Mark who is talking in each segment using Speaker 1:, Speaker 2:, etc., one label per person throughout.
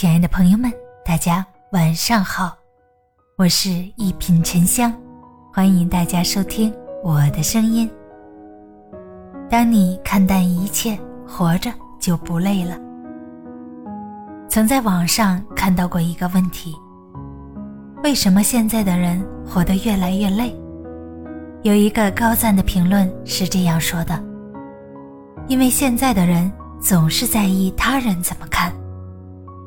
Speaker 1: 亲爱的朋友们，大家晚上好，我是一品沉香，欢迎大家收听我的声音。当你看淡一切，活着就不累了。曾在网上看到过一个问题：为什么现在的人活得越来越累？有一个高赞的评论是这样说的：因为现在的人总是在意他人怎么看。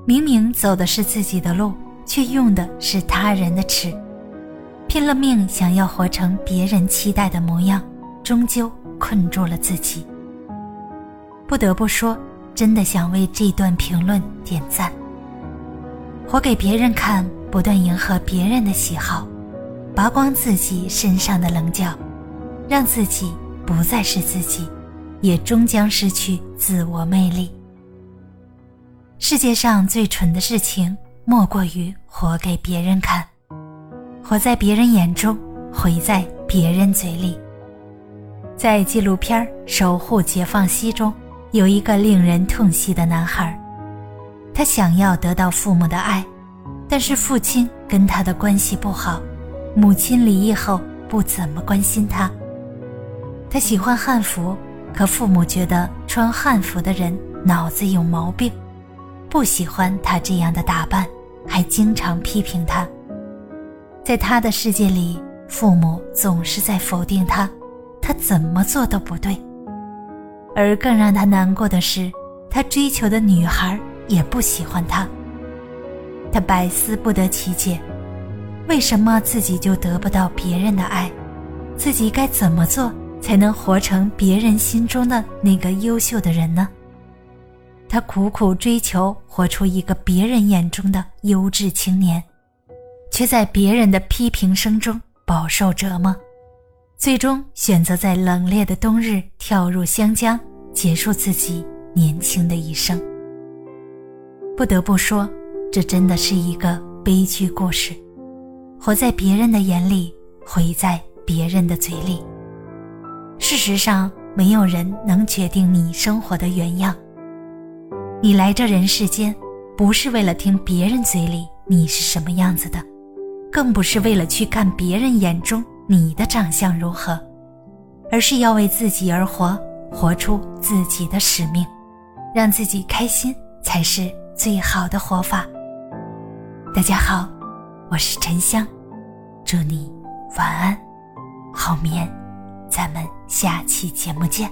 Speaker 1: 明明走的是自己的路，却用的是他人的尺，拼了命想要活成别人期待的模样，终究困住了自己。不得不说，真的想为这段评论点赞。活给别人看，不断迎合别人的喜好，拔光自己身上的棱角，让自己不再是自己，也终将失去自我魅力。世界上最蠢的事情，莫过于活给别人看，活在别人眼中，毁在别人嘴里。在纪录片《守护解放西》中，有一个令人痛惜的男孩，他想要得到父母的爱，但是父亲跟他的关系不好，母亲离异后不怎么关心他。他喜欢汉服，可父母觉得穿汉服的人脑子有毛病。不喜欢他这样的打扮，还经常批评他。在他的世界里，父母总是在否定他，他怎么做都不对。而更让他难过的是，他追求的女孩也不喜欢他。他百思不得其解，为什么自己就得不到别人的爱？自己该怎么做才能活成别人心中的那个优秀的人呢？他苦苦追求活出一个别人眼中的优质青年，却在别人的批评声中饱受折磨，最终选择在冷冽的冬日跳入湘江，结束自己年轻的一生。不得不说，这真的是一个悲剧故事。活在别人的眼里，毁在别人的嘴里。事实上，没有人能决定你生活的原样。你来这人世间，不是为了听别人嘴里你是什么样子的，更不是为了去看别人眼中你的长相如何，而是要为自己而活，活出自己的使命，让自己开心才是最好的活法。大家好，我是沉香，祝你晚安，好眠，咱们下期节目见。